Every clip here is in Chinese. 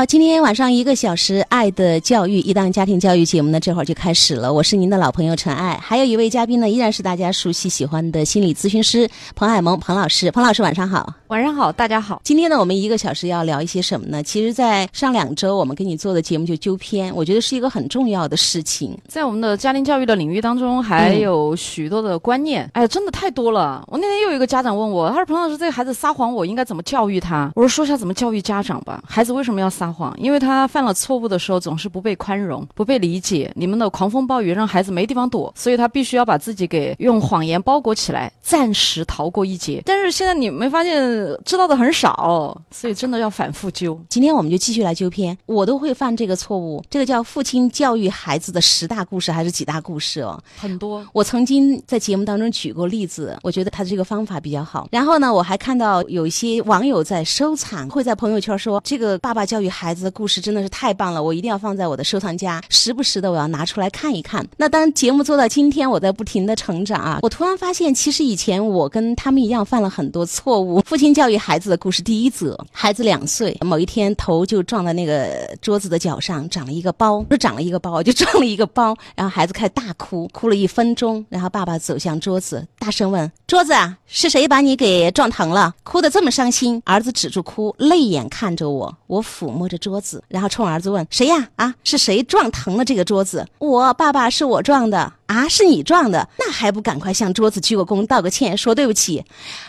好，今天晚上一个小时《爱的教育》一档家庭教育节目呢，这会儿就开始了。我是您的老朋友陈爱，还有一位嘉宾呢，依然是大家熟悉喜欢的心理咨询师彭海萌彭老师。彭老师晚上好，晚上好，大家好。今天呢，我们一个小时要聊一些什么呢？其实，在上两周我们给你做的节目就纠偏，我觉得是一个很重要的事情。在我们的家庭教育的领域当中，还有许多的观念，哎呀，真的太多了。我那天又有一个家长问我，他说：“彭老师，这个孩子撒谎，我应该怎么教育他？”我说：“说一下怎么教育家长吧。孩子为什么要撒谎？因为他。”犯了错误的时候，总是不被宽容、不被理解。你们的狂风暴雨让孩子没地方躲，所以他必须要把自己给用谎言包裹起来，暂时逃过一劫。但是现在你没发现知道的很少，所以真的要反复纠。今天我们就继续来纠偏，我都会犯这个错误。这个叫父亲教育孩子的十大故事还是几大故事哦？很多。我曾经在节目当中举过例子，我觉得他的这个方法比较好。然后呢，我还看到有一些网友在收藏，会在朋友圈说这个爸爸教育孩子的故事真的是太棒了，我一。一定要放在我的收藏夹，时不时的我要拿出来看一看。那当节目做到今天，我在不停的成长啊，我突然发现，其实以前我跟他们一样犯了很多错误。父亲教育孩子的故事第一则：孩子两岁，某一天头就撞在那个桌子的角上，长了一个包，不是长了一个包，就撞了一个包。然后孩子开始大哭，哭了一分钟。然后爸爸走向桌子，大声问：“桌子啊，是谁把你给撞疼了？哭得这么伤心？”儿子止住哭，泪眼看着我，我抚摸着桌子，然后冲儿子问：“谁？”呀啊！是谁撞疼了这个桌子？我爸爸是我撞的啊！是你撞的，那还不赶快向桌子鞠个躬，道个歉，说对不起？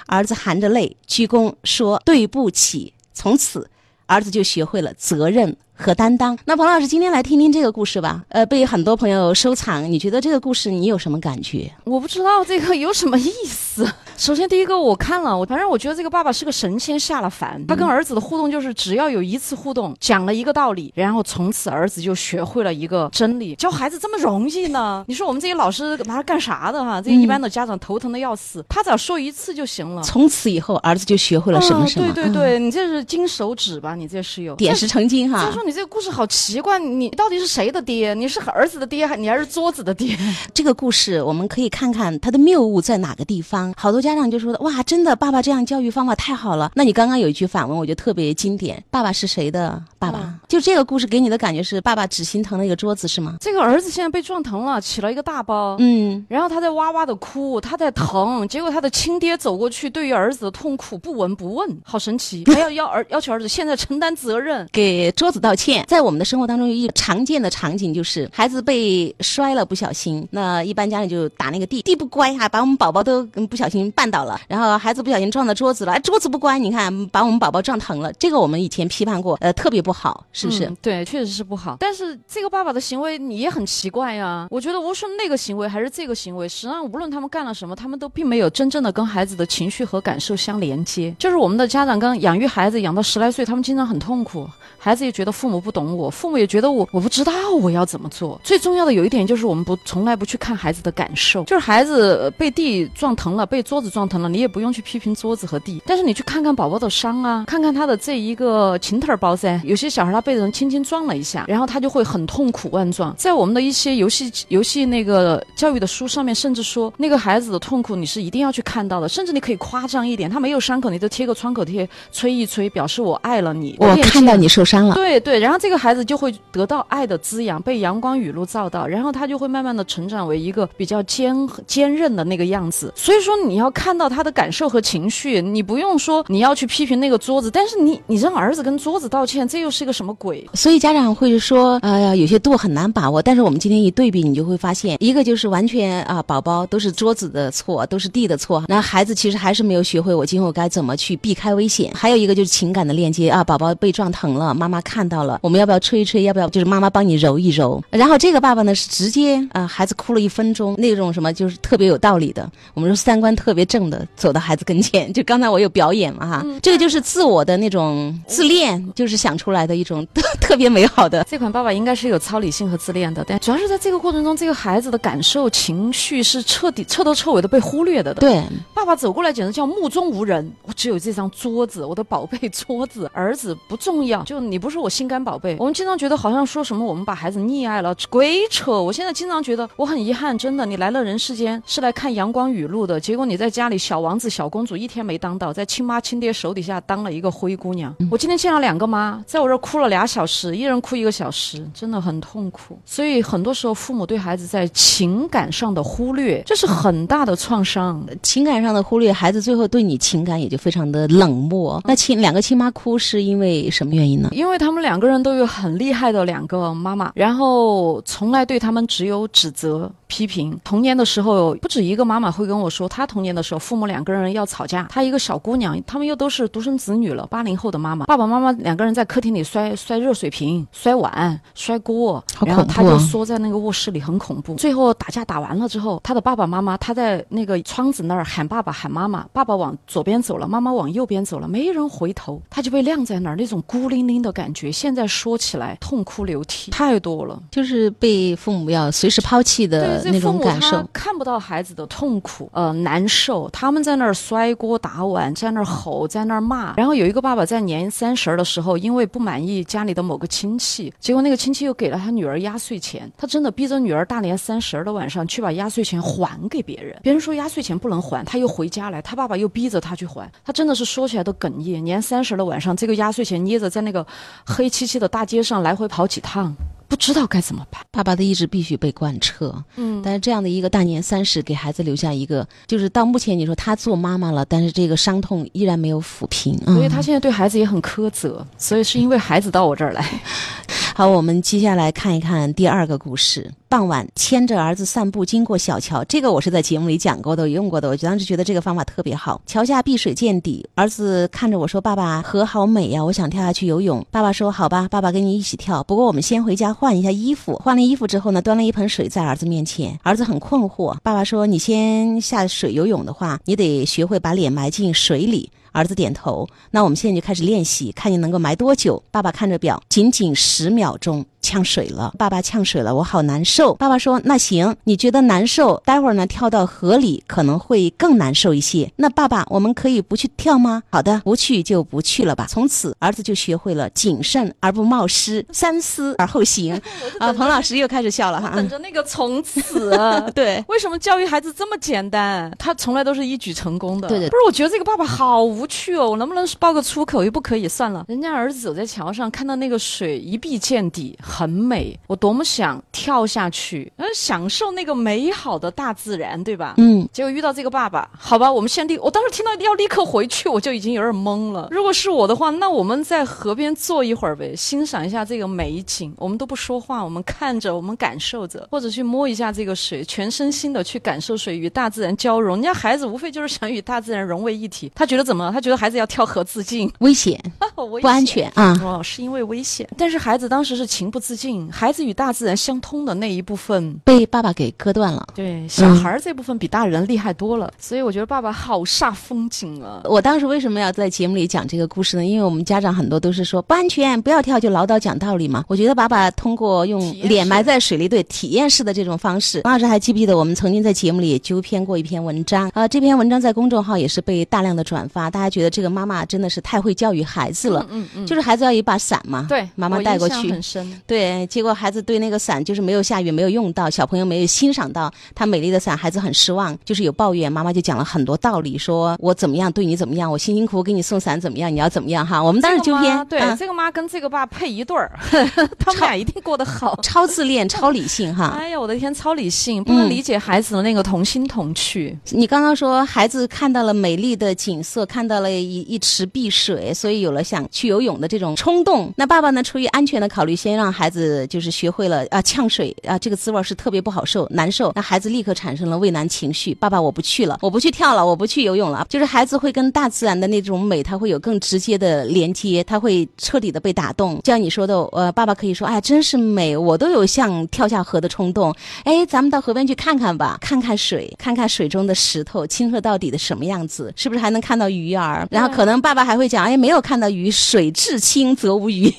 儿子含着泪鞠公说对不起。从此，儿子就学会了责任和担当。那彭老师今天来听听这个故事吧。呃，被很多朋友收藏，你觉得这个故事你有什么感觉？我不知道这个有什么意思。首先，第一个我看了，我反正我觉得这个爸爸是个神仙下了凡。他跟儿子的互动就是，只要有一次互动，讲了一个道理，然后从此儿子就学会了一个真理。教孩子这么容易呢？你说我们这些老师拿他干啥的哈？这些一般的家长头疼的要死。他只要说一次就行了。从此以后，儿子就学会了什么什么。对对对，你这是金手指吧？你这是有点石成金哈。他说你这个故事好奇怪，你到底是谁的爹？你是儿子的爹，还你还是桌子的爹？这个故事我们可以看看他的谬误在哪个地方。好多家长就说的哇。真的，爸爸这样教育方法太好了。那你刚刚有一句反问，我觉得特别经典。爸爸是谁的爸爸？就这个故事给你的感觉是，爸爸只心疼那个桌子是吗？这个儿子现在被撞疼了，起了一个大包。嗯，然后他在哇哇的哭，他在疼。结果他的亲爹走过去，对于儿子的痛苦不闻不问，好神奇。还要要儿要求儿子现在承担责任，给桌子道歉。在我们的生活当中，有一个常见的场景就是孩子被摔了，不小心，那一般家里就打那个地，地不乖哈，把我们宝宝都不小心绊倒了，然后。孩子不小心撞到桌子了，哎桌子不乖，你看把我们宝宝撞疼了。这个我们以前批判过，呃，特别不好，是不是？对，确实是不好。但是这个爸爸的行为你也很奇怪呀。我觉得无论那个行为还是这个行为，实际上无论他们干了什么，他们都并没有真正的跟孩子的情绪和感受相连接。就是我们的家长刚养育孩子养到十来岁，他们经常很痛苦，孩子也觉得父母不懂我，父母也觉得我我不知道我要怎么做。最重要的有一点就是我们不从来不去看孩子的感受，就是孩子被地撞疼了，被桌子撞疼了，你也不用。去批评桌子和地，但是你去看看宝宝的伤啊，看看他的这一个琴腿包噻。有些小孩他被人轻轻撞了一下，然后他就会很痛苦万状。在我们的一些游戏游戏那个教育的书上面，甚至说那个孩子的痛苦你是一定要去看到的，甚至你可以夸张一点，他没有伤口，你就贴个创口贴吹一吹，表示我爱了你。我看到你受伤了。对对，然后这个孩子就会得到爱的滋养，被阳光雨露照到，然后他就会慢慢的成长为一个比较坚坚韧的那个样子。所以说你要看到他的感受和情绪。你不用说你要去批评那个桌子，但是你你让儿子跟桌子道歉，这又是个什么鬼？所以家长会说，哎呀，有些度很难把握。但是我们今天一对比，你就会发现，一个就是完全啊，宝宝都是桌子的错，都是地的错。那孩子其实还是没有学会我今后该怎么去避开危险。还有一个就是情感的链接啊，宝宝被撞疼了，妈妈看到了，我们要不要吹一吹？要不要就是妈妈帮你揉一揉？然后这个爸爸呢是直接啊，孩子哭了一分钟，那种什么就是特别有道理的，我们说三观特别正的，走到孩子跟前就。刚才我有表演嘛哈，这个就是自我的那种自恋，就是想出来的一种 特别美好的。这款爸爸应该是有超理性和自恋的，但主要是在这个过程中，这个孩子的感受、情绪是彻底、彻头彻尾的被忽略的。对，爸爸走过来简直叫目中无人，我只有这张桌子，我的宝贝桌子，儿子不重要，就你不是我心肝宝贝。我们经常觉得好像说什么我们把孩子溺爱了，鬼扯！我现在经常觉得我很遗憾，真的，你来了人世间是来看阳光雨露的，结果你在家里小王子、小公主一天没当到，在亲妈亲爹手底下当了一个灰姑娘。我今天见了两个妈，在我这儿哭了俩小时，一人哭一个小时，真的很痛苦。所以很多时候父母对孩子在情感上的忽略，这是很大的创伤。情感上的忽略，孩子最后对你情感也就非常的冷漠。那亲两个亲妈哭是因为什么原因呢？因为他们两个人都有很厉害的两个妈妈，然后从来对他们只有指责。批评童年的时候，不止一个妈妈会跟我说，她童年的时候，父母两个人要吵架，她一个小姑娘，他们又都是独生子女了，八零后的妈妈，爸爸妈妈两个人在客厅里摔摔热水瓶、摔碗、摔锅，然后他就缩在那个卧室里，很恐怖。最后打架打完了之后，他的爸爸妈妈，他在那个窗子那儿喊爸爸喊妈妈，爸爸往左边走了，妈妈往右边走了，没人回头，他就被晾在那儿，那种孤零零的感觉，现在说起来痛哭流涕，太多了，就是被父母要随时抛弃的。那种感受看不到孩子的痛苦，呃，难受。他们在那儿摔锅打碗，在那儿吼，在那儿骂。然后有一个爸爸在年三十的时候，因为不满意家里的某某个亲戚，结果那个亲戚又给了他女儿压岁钱。他真的逼着女儿大年三十的晚上去把压岁钱还给别人。别人说压岁钱不能还，他又回家来，他爸爸又逼着他去还。他真的是说起来都哽咽。年三十的晚上，这个压岁钱捏着在那个黑漆漆的大街上来回跑几趟。不知道该怎么办，爸爸的意志必须被贯彻。嗯，但是这样的一个大年三十，给孩子留下一个，就是到目前你说他做妈妈了，但是这个伤痛依然没有抚平。所以他现在对孩子也很苛责，所以是因为孩子到我这儿来。好，我们接下来看一看第二个故事。傍晚牵着儿子散步，经过小桥，这个我是在节目里讲过的，用过的。我当时觉得这个方法特别好。桥下碧水见底，儿子看着我说：“爸爸，河好美呀，我想跳下去游泳。”爸爸说：“好吧，爸爸跟你一起跳。不过我们先回家换一下衣服。”换了衣服之后呢，端了一盆水在儿子面前。儿子很困惑。爸爸说：“你先下水游泳的话，你得学会把脸埋进水里。”儿子点头。那我们现在就开始练习，看你能够埋多久。爸爸看着表，仅仅十秒钟。呛水了，爸爸呛水了，我好难受。爸爸说：“那行，你觉得难受，待会儿呢跳到河里可能会更难受一些。那爸爸，我们可以不去跳吗？好的，不去就不去了吧。从此，儿子就学会了谨慎而不冒失，三思而后行。啊，彭老师又开始笑了哈，等着那个从此。对，为什么教育孩子这么简单？他从来都是一举成功的。对对，不是，我觉得这个爸爸好无趣哦。我能不能报个粗口？又不可以，算了。人家儿子走在桥上，看到那个水一碧见底。很美，我多么想跳下去，嗯，享受那个美好的大自然，对吧？嗯。结果遇到这个爸爸，好吧，我们先立。我当时听到要立刻回去，我就已经有点懵了。如果是我的话，那我们在河边坐一会儿呗，欣赏一下这个美景。我们都不说话，我们看着，我们感受着，或者去摸一下这个水，全身心的去感受水与大自然交融。人家孩子无非就是想与大自然融为一体，他觉得怎么？他觉得孩子要跳河自尽，危险，不安全啊！哦，是因为危险。但是孩子当时是情不自禁，孩子与大自然相通的那一部分被爸爸给割断了。对，小孩这部分比大人厉害多了，所以我觉得爸爸好煞风景啊！我当时为什么要在节目里讲这个故事呢？因为我们家长很多都是说不安全，不要跳，就唠叨讲道理嘛。我觉得爸爸通过用脸埋在水里，对体验式的这种方式，王老师还记不记得我们曾经在节目里也纠偏过一篇文章？呃，这篇文章在公众号也是被大量的转发，大家觉得这个妈妈真的是太会教育孩子了。嗯嗯，就是孩子要一把伞嘛，对，妈妈带过去，很深。对，结果孩子对那个伞就是没有下雨，没有用到，小朋友没有欣赏到他美丽的伞，孩子很失望，就是有抱怨。妈妈就讲了很多道理，说我怎么样对你怎么样，我辛辛苦苦给你送伞怎么样，你要怎么样哈？我们当时纠偏，对，这个妈跟这个爸配一对儿，他们俩一定过得好，超自恋，超理性哈。哎呀，我的天，超理性，不能理解孩子的那个童心童趣。你刚刚说孩子看到了美丽的景色，看到了一一池碧水，所以有了想去游泳的这种冲动。那爸爸呢，出于安全的考虑，先让孩孩子就是学会了啊呛水啊这个滋味是特别不好受难受，那孩子立刻产生了畏难情绪，爸爸我不去了，我不去跳了，我不去游泳了，就是孩子会跟大自然的那种美，他会有更直接的连接，他会彻底的被打动。就像你说的，呃，爸爸可以说，哎，真是美，我都有想跳下河的冲动。哎，咱们到河边去看看吧，看看水，看看水中的石头，清澈到底的什么样子，是不是还能看到鱼儿？然后可能爸爸还会讲，哎，没有看到鱼，水至清则无鱼，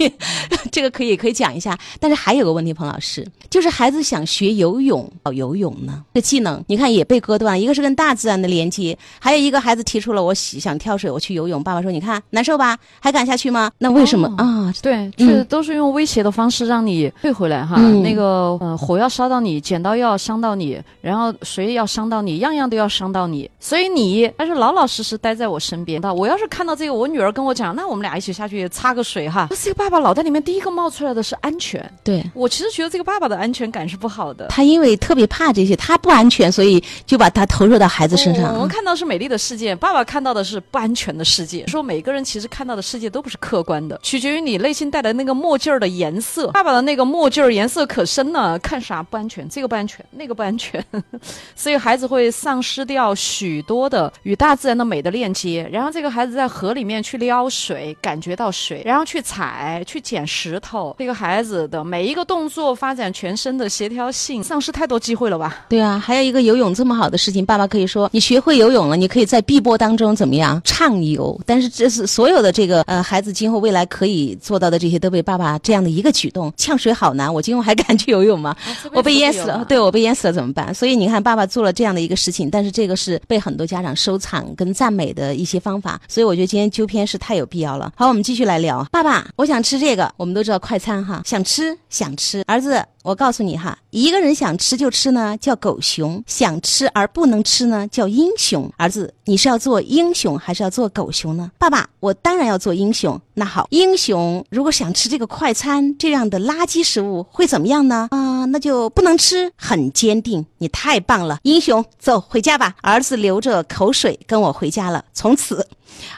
这个可以可以讲一下。但是还有个问题，彭老师，就是孩子想学游泳，哦，游泳呢，这技能你看也被割断，一个是跟大自然的连接，还有一个孩子提出了我想跳水，我去游泳。爸爸说，你看难受吧，还敢下去吗？那为什么啊？对，这都是用威胁的方式让你退回来哈。那个呃，火要烧到你，剪刀要伤到你，然后水要伤到你，样样都要伤到你。所以你还是老老实实待在我身边。我要是看到这个，我女儿跟我讲，那我们俩一起下去擦个水哈。这个爸爸脑袋里面第一个冒出来的是安全。对我其实觉得这个爸爸的安全感是不好的。他因为特别怕这些，他不安全，所以就把他投入到孩子身上。我们看到是美丽的世界，爸爸看到的是不安全的世界。说每个人其实看到的世界都不是客观的，取决于你内心带的那个墨镜儿的颜色。爸爸的那个墨镜儿颜色可深了，看啥不安全，这个不安全，那个不安全，所以孩子会丧失掉许多的与大自然的美的链接。然后这个孩子在河里面去撩水，感觉到水，然后去踩、去捡石头。这个孩子的每一个动作发展全身的协调性，丧失太多机会了吧？对啊，还有一个游泳这么好的事情，爸爸可以说你学会游泳了，你可以在碧波当中怎么样畅游。但是这是所有的这个呃孩子今后未来可以做到的这些，都被爸爸这样的一个举动。呛水好难，我今后还敢去游泳吗？我被淹死了，对我被淹死了怎么办？所以你看，爸爸做了这样的一个事情，但是这个是被很多家长收藏跟赞美的一些方法。所以我觉得今天纠偏是太有必要了。好，我们继续来聊。爸爸，我想吃这个。我们都知道快餐哈，想吃想吃。儿子，我告诉你哈，一个人想吃就吃呢，叫狗熊；想吃而不能吃呢，叫英雄。儿子，你是要做英雄还是要做狗熊呢？爸爸，我当然要做英雄。那好，英雄如果想吃这个快餐这样的垃圾食物会怎么样呢？啊，那就不能吃。很坚定，你太棒了，英雄，走回家吧。儿子流着口水跟我回家了。从此。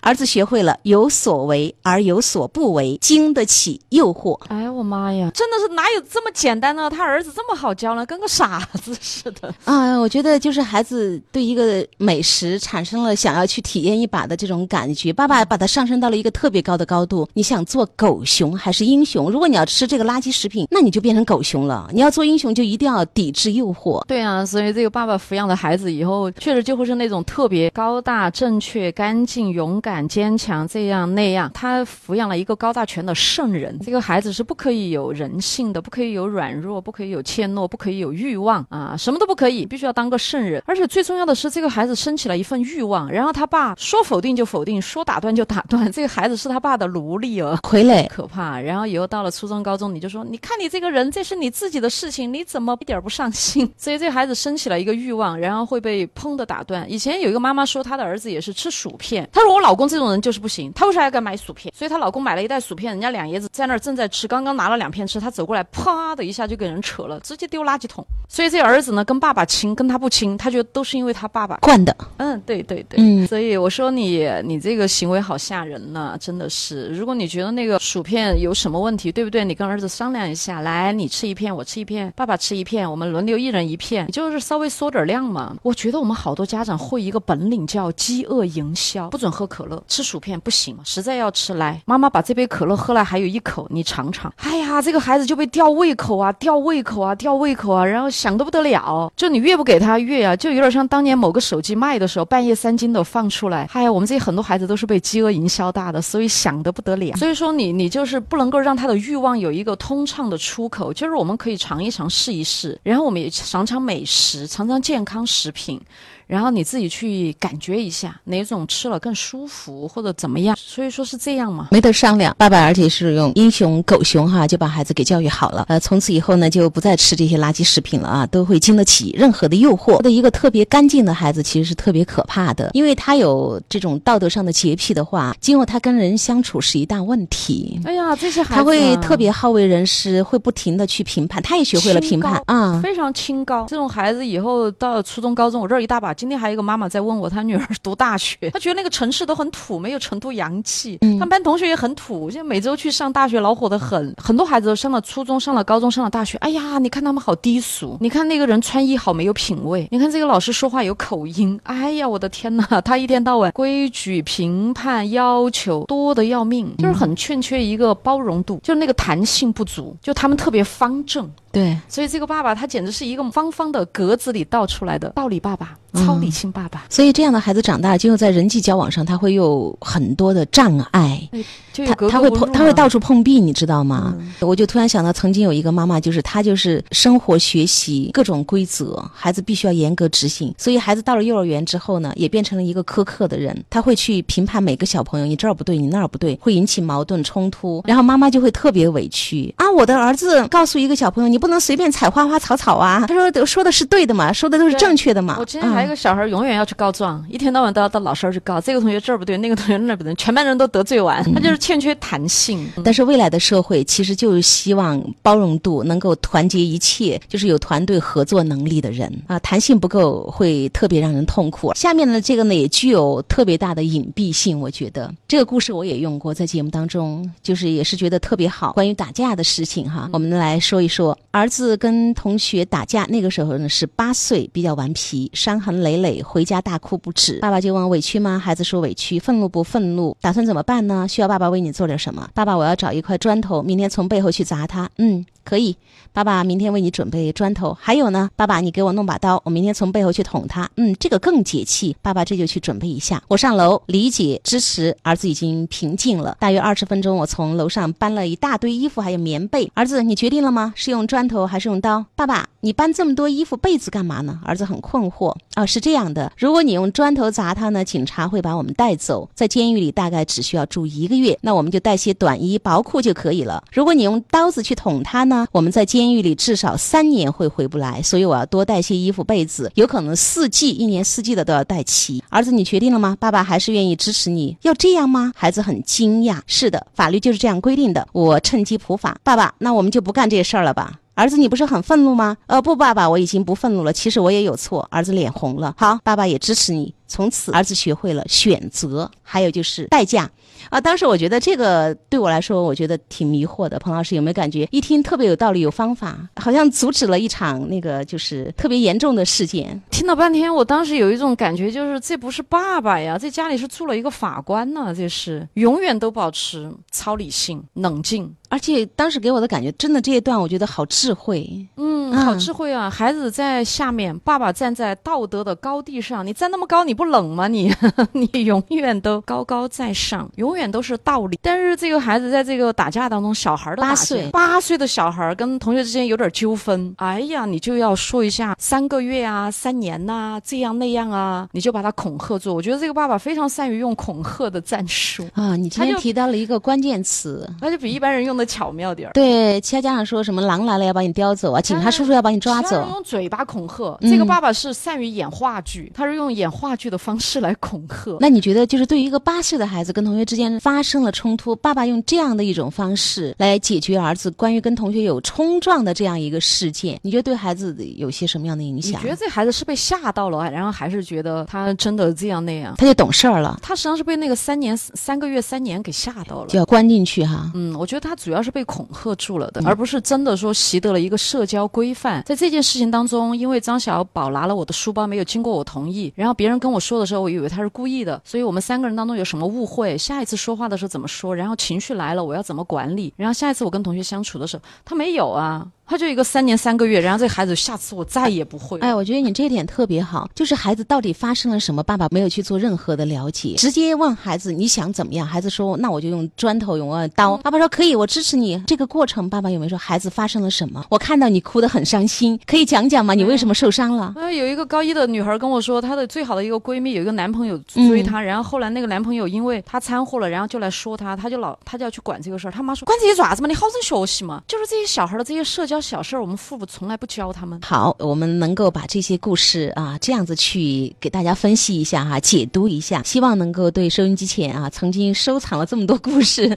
儿子学会了有所为而有所不为，经得起诱惑。哎呀，我妈呀，真的是哪有这么简单呢？他儿子这么好教呢，跟个傻子似的 啊！我觉得就是孩子对一个美食产生了想要去体验一把的这种感觉。爸爸把他上升到了一个特别高的高度。你想做狗熊还是英雄？如果你要吃这个垃圾食品，那你就变成狗熊了。你要做英雄，就一定要抵制诱惑。对啊，所以这个爸爸抚养的孩子以后确实就会是那种特别高大、正确、干净、勇。勇敢坚强，这样那样，他抚养了一个高大全的圣人。这个孩子是不可以有人性的，不可以有软弱，不可以有怯懦，不可以有欲望啊，什么都不可以，必须要当个圣人。而且最重要的是，这个孩子升起了一份欲望，然后他爸说否定就否定，说打断就打断。这个孩子是他爸的奴隶哦，傀儡，可怕。然后以后到了初中、高中，你就说，你看你这个人，这是你自己的事情，你怎么一点不上心？所以这个孩子升起了一个欲望，然后会被砰的打断。以前有一个妈妈说，她的儿子也是吃薯片，她说我。老公这种人就是不行，他为啥要给买薯片？所以她老公买了一袋薯片，人家两爷子在那儿正在吃，刚刚拿了两片吃，他走过来，啪的一下就给人扯了，直接丢垃圾桶。所以这儿子呢，跟爸爸亲，跟他不亲，他觉得都是因为他爸爸惯的。嗯，对对对，嗯。所以我说你，你这个行为好吓人呢，真的是。如果你觉得那个薯片有什么问题，对不对？你跟儿子商量一下，来，你吃一片，我吃一片，爸爸吃一片，我们轮流一人一片，就是稍微缩点量嘛。我觉得我们好多家长会一个本领叫饥饿营销，不准喝可乐，吃薯片。不行，实在要吃来，妈妈把这杯可乐喝了，还有一口，你尝尝。哎呀，这个孩子就被吊胃口啊，吊胃口啊，吊胃口啊，然后想的不得了。就你越不给他越啊，就有点像当年某个手机卖的时候，半夜三更的放出来。嗨呀，我们这些很多孩子都是被饥饿营销大的，所以想的不得了。所以说你你就是不能够让他的欲望有一个通畅的出口，就是我们可以尝一尝，试一试，然后我们也尝尝美食，尝尝健康食品。然后你自己去感觉一下哪种吃了更舒服或者怎么样，所以说是这样嘛，没得商量。爸爸而且是用英雄狗熊哈，就把孩子给教育好了。呃，从此以后呢，就不再吃这些垃圾食品了啊，都会经得起任何的诱惑。的一个特别干净的孩子其实是特别可怕的，因为他有这种道德上的洁癖的话，今后他跟人相处是一大问题。哎呀，这些孩子他会特别好为人师，会不停的去评判，他也学会了评判啊，非常清高。这种孩子以后到初中、高中，我这儿一大把。今天还有一个妈妈在问我，她女儿读大学，她觉得那个城市都很土，没有成都洋气。嗯他们班同学也很土，现在每周去上大学恼火的很。很多孩子都上了初中，上了高中，上了大学，哎呀，你看他们好低俗，你看那个人穿衣好没有品味，你看这个老师说话有口音，哎呀，我的天呐，他一天到晚规矩、评判、要求多的要命，就是很欠缺一个包容度，就是那个弹性不足，就他们特别方正。对，所以这个爸爸他简直是一个方方的格子里倒出来的道理爸爸，超理性爸爸，所以这样的孩子长大，今后在人际交往上，他会有很多的障碍。他他会碰，他会到处碰壁，你知道吗？我就突然想到，曾经有一个妈妈，就是她就是生活学习各种规则，孩子必须要严格执行。所以孩子到了幼儿园之后呢，也变成了一个苛刻的人，他会去评判每个小朋友，你这儿不对，你那儿不对，会引起矛盾冲突。然后妈妈就会特别委屈啊！我的儿子告诉一个小朋友，你不能随便踩花花草草啊。他说说的是对的嘛，说的都是正确的嘛。我之前还有个小孩，永远要去告状，一天到晚都要到老师那儿去告，这个同学这儿不对，那个同学那儿不对，全班人都得罪完，他就是欠缺弹性。但是未来的社会其实就是希望包容度能够团结一切，就是有团队合作能力的人啊，弹性不够会特别让人痛苦。下面的这个呢也具有特别大的隐蔽性，我觉得这个故事我也用过在节目当中，就是也是觉得特别好。关于打架的事情哈，我们来说一说，儿子跟同学打架，那个时候呢是八岁，比较顽皮，伤痕累累，回家大哭不止。爸爸就问委屈吗？孩子说委屈，愤怒不愤怒？打算怎么办呢？需要爸爸为你做点什么？爸爸，我要找一块砖头，明天从背后去砸他。嗯，可以。爸爸明天为你准备砖头。还有呢，爸爸，你给我弄把刀，我明天从背后去捅他。嗯，这个更解气。爸爸这就去准备一下。我上楼，理解支持。儿子已经平静了。大约二十分钟，我从楼上搬了一大堆衣服，还有棉被。儿子，你决定了吗？是用砖头还是用刀？爸爸，你搬这么多衣服被子干嘛呢？儿子很困惑。哦，是这样的，如果你用砖头砸他呢，警察会把我们带走，在监狱里大概只需要住一个月，那我们就带些短衣薄裤就可以了。如果你用刀子去捅他呢，我们在监狱里至少三年会回不来，所以我要多带些衣服被子，有可能四季一年四季的都要带齐。儿子，你决定了吗？爸爸还是愿意支持你，要这样吗？孩子很惊讶。是的，法律就是这样规定的。我趁机普法，爸爸，那我们就不干这事儿了吧？儿子，你不是很愤怒吗？呃，不，爸爸，我已经不愤怒了。其实我也有错。儿子脸红了。好，爸爸也支持你。从此，儿子学会了选择，还有就是代价。啊，当时我觉得这个对我来说，我觉得挺迷惑的。彭老师有没有感觉一听特别有道理、有方法，好像阻止了一场那个就是特别严重的事件？听了半天，我当时有一种感觉，就是这不是爸爸呀，这家里是住了一个法官呢，这是永远都保持超理性、冷静。而且当时给我的感觉，真的这一段我觉得好智慧。嗯，嗯好智慧啊！孩子在下面，爸爸站在道德的高地上。你站那么高，你不冷吗？你 你永远都高高在上，永远都是道理。但是这个孩子在这个打架当中，小孩的八岁八岁的小孩跟同学之间有点纠纷，哎呀，你就要说一下三个月啊、三年呐、这样那样啊，你就把他恐吓住。我觉得这个爸爸非常善于用恐吓的战术，啊，你今天提到了一个关键词。那就比一般人用的巧妙点儿。对，其他家长说什么狼来了要把你叼走啊，警察叔叔要把你抓走。用嘴巴恐吓，嗯这个爸爸是善于演话剧，他是用演话剧的方式来恐吓。那你觉得，就是对于一个八岁的孩子跟同学之间发生了冲突，爸爸用这样的一种方式来解决儿子关于跟同学有冲撞的这样一个事件，你觉得对孩子有些什么样的影响你觉？得这孩子是被吓到了，然后还是觉得他真的这样那样？他就懂事儿了，他实际上是被那个三年、三个月、三年给吓到了就。要关进去哈。嗯，我觉得他主要是被恐吓住了的，而不是真的说习得了一个社交规范。在这件事情当中，因为张小宝拿了我的书包，没有经过我同意，然后别人跟我我说的时候，我以为他是故意的，所以我们三个人当中有什么误会，下一次说话的时候怎么说，然后情绪来了我要怎么管理，然后下一次我跟同学相处的时候，他没有啊，他就一个三年三个月，然后这孩子下次我再也不会了。哎，我觉得你这一点特别好，就是孩子到底发生了什么，爸爸没有去做任何的了解，直接问孩子你想怎么样，孩子说那我就用砖头，用呃刀。爸爸说可以，我支持你。这个过程，爸爸有没有说孩子发生了什么？我看到你哭得很伤心，可以讲讲吗？你为什么受伤了？呃，有一个高一的女孩跟我说，她的最好的一个闺蜜有一个男朋友追她，然后后来那个男朋友因为她掺和了，然后就来说她，她就老她就要去管这个事儿。她妈说管这些爪子嘛，你好生学习嘛。就是这些小孩的这些社交较小事儿，我们父母从来不教他们。好，我们能够把这些故事啊这样子去给大家分析一下哈、解读一下，希望能够对收音机前啊曾经收藏了这么多故事，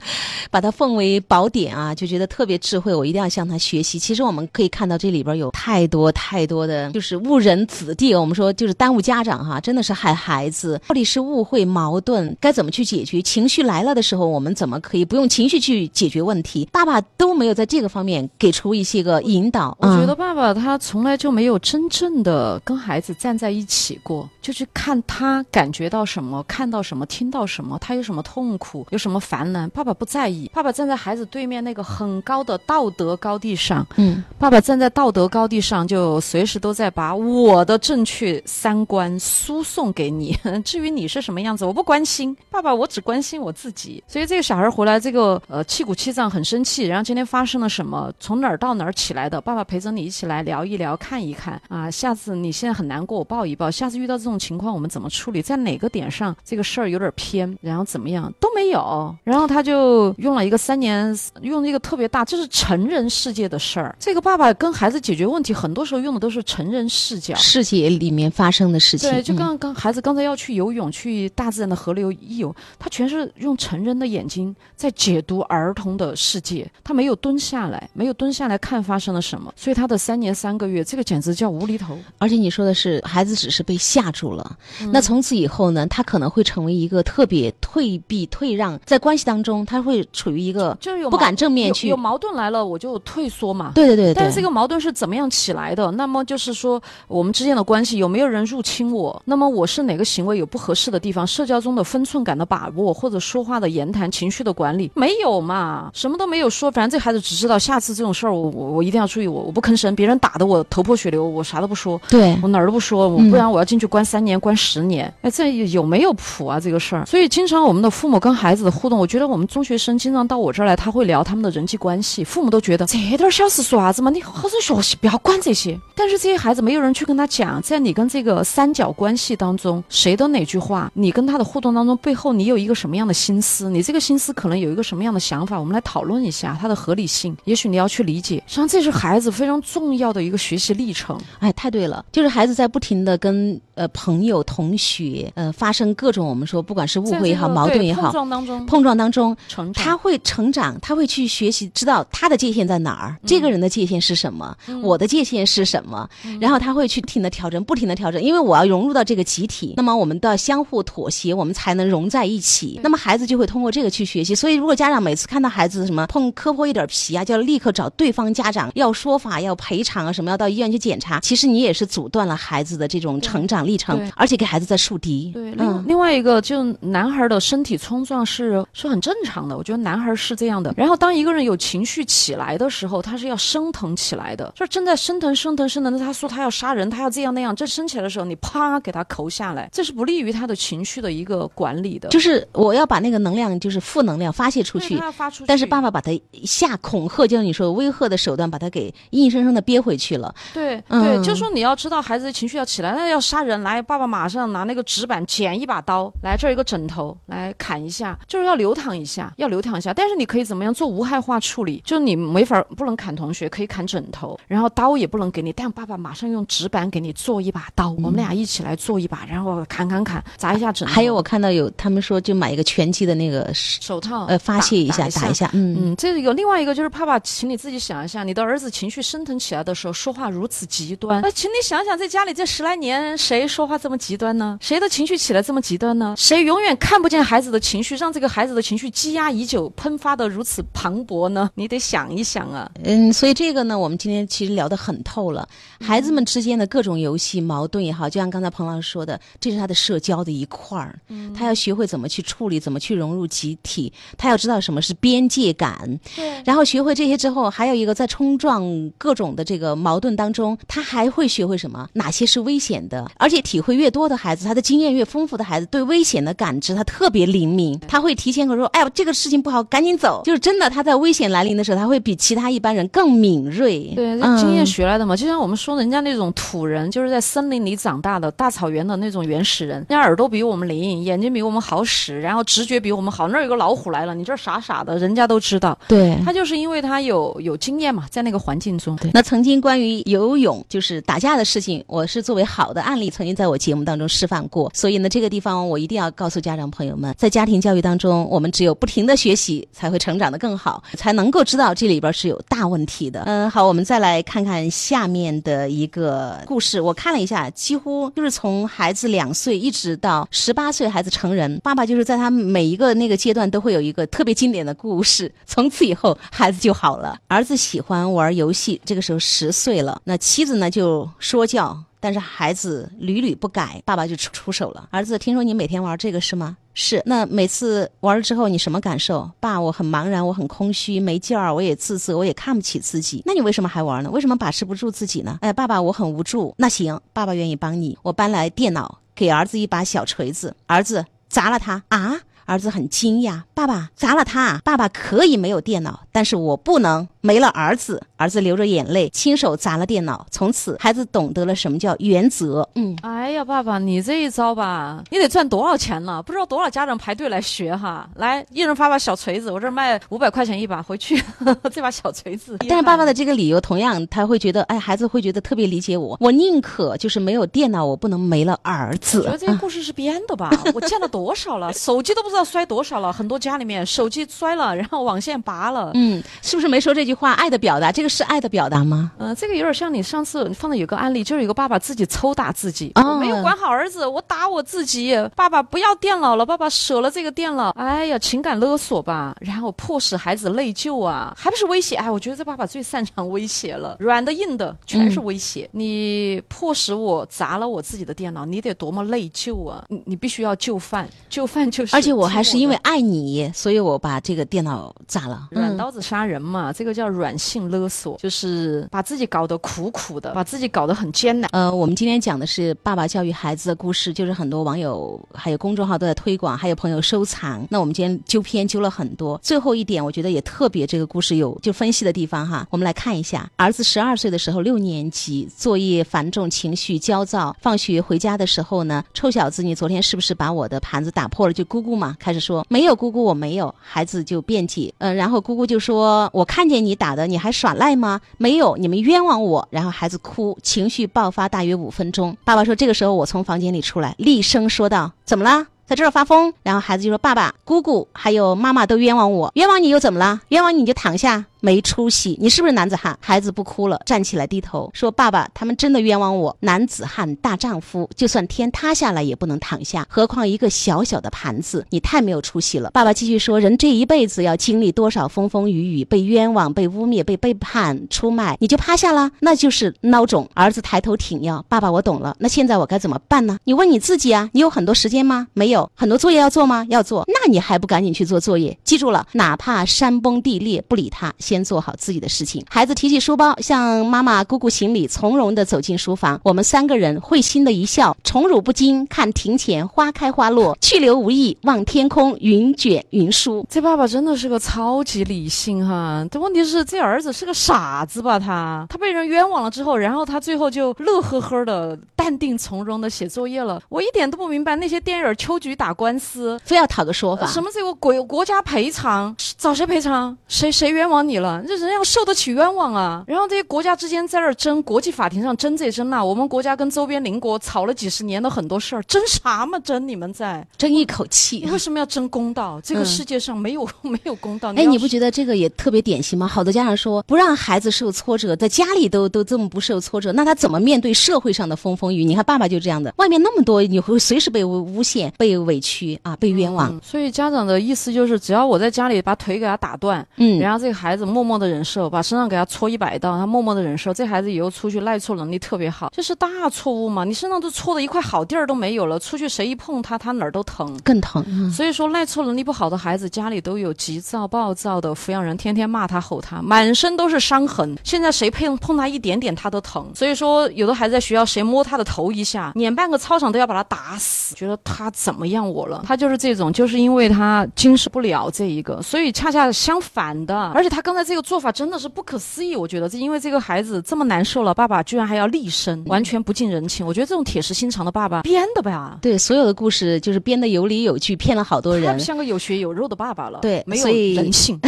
把它奉为宝典啊，就觉得特别智慧，我一定要向他学习。其实我们可以看到这里边有太多太多的，就是误人子弟，我们说就是耽误家长哈、真的是害孩子。到底是误会矛盾，该怎么去解决？情绪来了的时候，我们怎么可以不用情绪去解决问题？爸爸都没有在这个方面给出一些个引导。我觉嗯得爸爸他从来就没有真正的跟孩子站在一起过，就去看他感觉到什么，看到什么，听到什么，他有什么痛苦，有什么烦难，爸爸不在意。爸爸站在孩子对面那个很高的道德高地上，嗯。爸爸站在道德高地上，就随时都在把我的正确三观输送给你。至于你是什么样子，我不关心。爸爸，我只关心我自己。所以这个小孩回来，这个呃气鼓气胀，很生气。然后今天发生了什么？从哪儿到哪儿起来的？爸爸陪着你一起来聊一聊，看一看啊。下次你现在很难过，我抱一抱。下次遇到这种情况，我们怎么处理？在哪个点上这个事儿有点偏，然后怎么样都没有。然后他就用了一个三年，用了一个特别大，这是成人世界的事儿。这个爸爸跟孩子解决问题，很多时候用的都是成人视角。世界里面发生的事情。对，就刚刚孩子刚才要去游泳，去大自然的河流一游，他全是用成人的眼睛在解读儿童的世界，他没有蹲下来，没有蹲下来看发生了什么，所以他的三年三个月，这个简直叫无厘头。而且你说的是孩子只是被吓住了，嗯那从此以后呢，他可能会成为一个特别退避退让，在关系当中他会处于一个就是有不敢正面去有有。矛盾来了，我就退缩嘛。对对对对，但是这个矛盾是怎么样起来的？那么就是说，我们之间的关系有没有人入侵我？那么我是哪个行为有不合适的地方？社交中的分寸感的把握，或者说话的言谈、情绪的管理，没有嘛？什么都没有说，反正这孩子只知道下次这种事儿，我我我一定要注意我，我不吭声，别人打的我头破血流，我啥都不说。对我哪儿都不说，我嗯不然我要进去关三年、关十年。哎，这有没有谱啊？这个事儿，所以经常我们的父母跟孩子的互动，我觉得我们中学生经常到我这儿来，他会聊他们的人际关系，父母都觉得这点小事说啥子嘛，你好好学习，不要管这些。但是这些孩子没有人去跟他讲，在你跟这个三角关系当中，谁的哪句话，你跟他的互动当中，背后你有一个什么样的心思，你这个心思可能有一个什么样的想法，我们来讨论一下它的合理性。也许你要去理解，实际上这是孩子非常重要的一个学习历程。哎，太对了，就是孩子在不停的跟呃朋友、同学呃发生各种我们说不管是误会也好、这个矛盾也好，碰撞当中碰撞当中，成长。他会成长，他会去学习，知道他的界限在哪儿，这个人的界限是什么，我的界限是什么，然后他会去不停的调整，不停的调整，因为我要融入到这个集体，那么我们都要相互妥协，我们才能融在一起。那么孩子就会通过这个去学习。所以，如果家长每次看到孩子什么碰磕破一点皮啊，就要立刻找对方家长要说法、要赔偿啊，什么要到医院去检查，其实你也是阻断了孩子的这种成长历程，而且给孩子在树敌。对，另、嗯。另外一个，就男孩的身体冲撞是是很正常的，我觉得男孩是这样的。然后当一个人有情绪起来的时候，他是要升腾起来的，就是正在升腾、升腾、升腾。他说他要杀人，他要这样那样，这升起来的时候，你啪给他扣下来，这是不利于他的情绪的一个管理的。就是我要把那个能量，就是负能量发泄出去，发出去，但是爸爸把他下恐吓，就像你说的威吓的手段，把他给硬生生的憋回去了。对嗯对，就说你要知道孩子的情绪要起来，那要杀人来，爸爸马上拿那个纸板剪一把刀，来这儿一个枕头来砍一下，就是要流淌一下，要流淌一下。但是你可以怎么样做无害化处理？就是你没法不能砍同学，可以砍枕头，然后刀也不能给你，但爸爸马上用纸板给你做一把刀，我们俩一起来做一把，然后砍砍砍，砸一下枕头。还有我看到有他们说，就买一个拳击的那个手套呃发泄一下，打一。下，嗯。嗯，这个另外一个就是爸爸，请你自己想一下，你的儿子情绪升腾起来的时候，说话如此极端。那请你想想，在家里这十来年，谁说话这么极端呢？谁的情绪起来这么极端呢？谁永远看不见孩子的情绪，让这个孩子的情绪积压已久，喷发的如此磅礴呢？你得想一想啊。嗯，所以这个呢，我们今天其实聊得很透了。孩子们之间的各种游戏矛盾也好，就像刚才彭老师说的，这是他的社交的一块儿。嗯他要学会怎么去处理，怎么去融入集体，他要知道什么是边界感。对然后学会这些之后，还有一个在冲撞各种的这个矛盾当中，他还会学会什么？哪些是危险的？而且体会越多的孩子，他的经验越丰富的孩子，对危险的感知他特别灵敏，他会提前和说：“哎呀，这个事情不好，赶紧走。”就是真的，他在危险来临的时候，他会比其他一般人更敏锐。对，经验学来的嘛。就像我们说，人家那种土人，就是在森林里长大的大草原的那种原始人，人家耳朵比我们灵，眼睛比我们好使，然后直觉比我们好。那儿有个老虎来了，你这儿傻傻的，人家都知道。对，他就是因为他有有经验嘛，在那个环境中。对，那曾经关于游泳就是打架的事情，我是作为好的案例，曾经在我节目当中示范过。所以呢，这个地方我一定要告诉家长朋友们，在家庭教育当中，我们只有不停的学习，才会成长的更好，才能够知道这里边是有大问题的。嗯，好，我们再来看看下面的一个故事。我看了一下，几乎就是从孩子两岁一直到十八岁，孩子成人，爸爸就是在他每一个那个阶段都会有一个特别经典的故事。从此以后，孩子就好了。儿子喜欢玩游戏，这个时候十岁了，那妻子呢就说教。但是孩子屡屡不改，爸爸就出出手了。儿子，听说你每天玩这个是吗？是。那每次玩了之后，你什么感受？爸，我很茫然，我很空虚，没劲儿，我也自责，我也看不起自己。那你为什么还玩呢？为什么把持不住自己呢？哎，爸爸，我很无助。那行，爸爸愿意帮你。我搬来电脑，给儿子一把小锤子，儿子砸了它啊！儿子很惊讶，爸爸砸了他。爸爸可以没有电脑，但是我不能没了儿子。儿子流着眼泪，亲手砸了电脑。从此，孩子懂得了什么叫原则。嗯，哎呀，爸爸，你这一招吧，你得赚多少钱了？不知道多少家长排队来学哈。来，一人发把小锤子，我这儿卖五百块钱一把，回去 这把小锤子。但是爸爸的这个理由，同样他会觉得，哎，孩子会觉得特别理解我。我宁可就是没有电脑，我不能没了儿子。我觉得这个故事是编的吧？我见了多少了，手机都不知道摔多少了。很多家里面手机摔了，然后网线拔了。嗯，是不是没说这句话？爱的表达，这个。是爱的表达吗？嗯，这个有点像你上次放的有个案例，就是有个爸爸自己抽打自己，我没有管好儿子，我打我自己。爸爸不要电脑了，爸爸舍了这个电脑。哎呀，情感勒索吧，然后迫使孩子内疚啊，还不是威胁？哎，我觉得这爸爸最擅长威胁了，软的硬的全是威胁。你迫使我砸了我自己的电脑，你得多么内疚啊！你你必须要就范，就范就是。而且我还是因为爱你，所以我把这个电脑砸了。软刀子杀人嘛，这个叫软性勒索。就是把自己搞得苦苦的，把自己搞得很艰难。呃，我们今天讲的是爸爸教育孩子的故事，就是很多网友还有公众号都在推广，还有朋友收藏。那我们今天纠偏纠了很多。最后一点，我觉得也特别这个故事有就分析的地方哈。我们来看一下，儿子十二岁的时候，六年级，作业繁重，情绪焦躁。放学回家的时候呢，臭小子，你昨天是不是把我的盘子打破了？就姑姑嘛，开始说没有，姑姑我没有。孩子就辩解，嗯，然后姑姑就说，我看见你打的，你还耍赖。吗？没有，你们冤枉我。然后孩子哭，情绪爆发大约五分钟。爸爸说，这个时候我从房间里出来，厉声说道：“怎么了？在这儿发疯？”然后孩子就说：“爸爸、姑姑还有妈妈都冤枉我，冤枉你又怎么了？冤枉你就躺下。”没出息，你是不是男子汉？孩子不哭了，站起来低头说：“爸爸，他们真的冤枉我。男子汉大丈夫，就算天塌下来也不能躺下，何况一个小小的盘子？你太没有出息了。”爸爸继续说：“人这一辈子要经历多少风风雨雨，被冤枉、被污蔑、被背叛、出卖，你就趴下了，那就是孬种。”儿子抬头挺腰：“爸爸，我懂了。那现在我该怎么办呢？你问你自己啊，你有很多时间吗？没有。很多作业要做吗？要做。那你还不赶紧去做作业？记住了，哪怕山崩地裂，不理他。”先做好自己的事情。孩子提起书包，向妈妈、姑姑行礼，从容地走进书房。我们三个人会心的一笑，宠辱不惊，看庭前花开花落，去留无意，望天空云卷云舒。这爸爸真的是个超级理性哈。这问题是，这儿子是个傻子吧？他他被人冤枉了之后，然后他最后就乐呵呵的、淡定从容的写作业了。我一点都不明白那些电影秋菊打官司，非要讨个说法。什么这个国国家赔偿？找谁赔偿？谁谁冤枉你？了，这人要受得起冤枉啊！然后这些国家之间在那儿争，国际法庭上争这争那，我们国家跟周边邻国吵了几十年的很多事儿，争啥嘛？争你们在争一口气？为什么要争公道？这个世界上没有 没有公道。哎，你不觉得这个也特别典型吗？好多家长说不让孩子受挫折，在家里都都这么不受挫折，那他怎么面对社会上的风风雨？你看爸爸就这样的，外面那么多，你会随时被诬陷、被委屈啊，被冤枉。所以家长的意思就是，只要我在家里把腿给他打断，嗯，然后这个孩子。默默的忍受，把身上给他搓一百道，他默默的忍受。这孩子以后出去耐错能力特别好，这是大错误嘛？你身上都搓的一块好地儿都没有了，出去谁一碰他，他哪儿都疼，更疼。所以说耐错能力不好的孩子，家里都有急躁暴躁的抚养人，天天骂他吼他，满身都是伤痕。现在谁碰碰他一点点，他都疼。所以说有的孩子在学校，谁摸他的头一下，撵半个操场都要把他打死，觉得他怎么样我了？他就是这种，就是因为他经受不了这一个，所以恰恰相反的，而且他刚才。那这个做法真的是不可思议，我觉得，这因为这个孩子这么难受了，爸爸居然还要厉声，完全不近人情。我觉得这种铁石心肠的爸爸编的吧？对，所有的故事就是编的有理有据，骗了好多人。像个有血有肉的爸爸了。对，没有人性。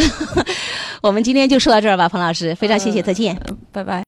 我们今天就说到这儿吧，彭老师，非常谢谢，再见。拜拜。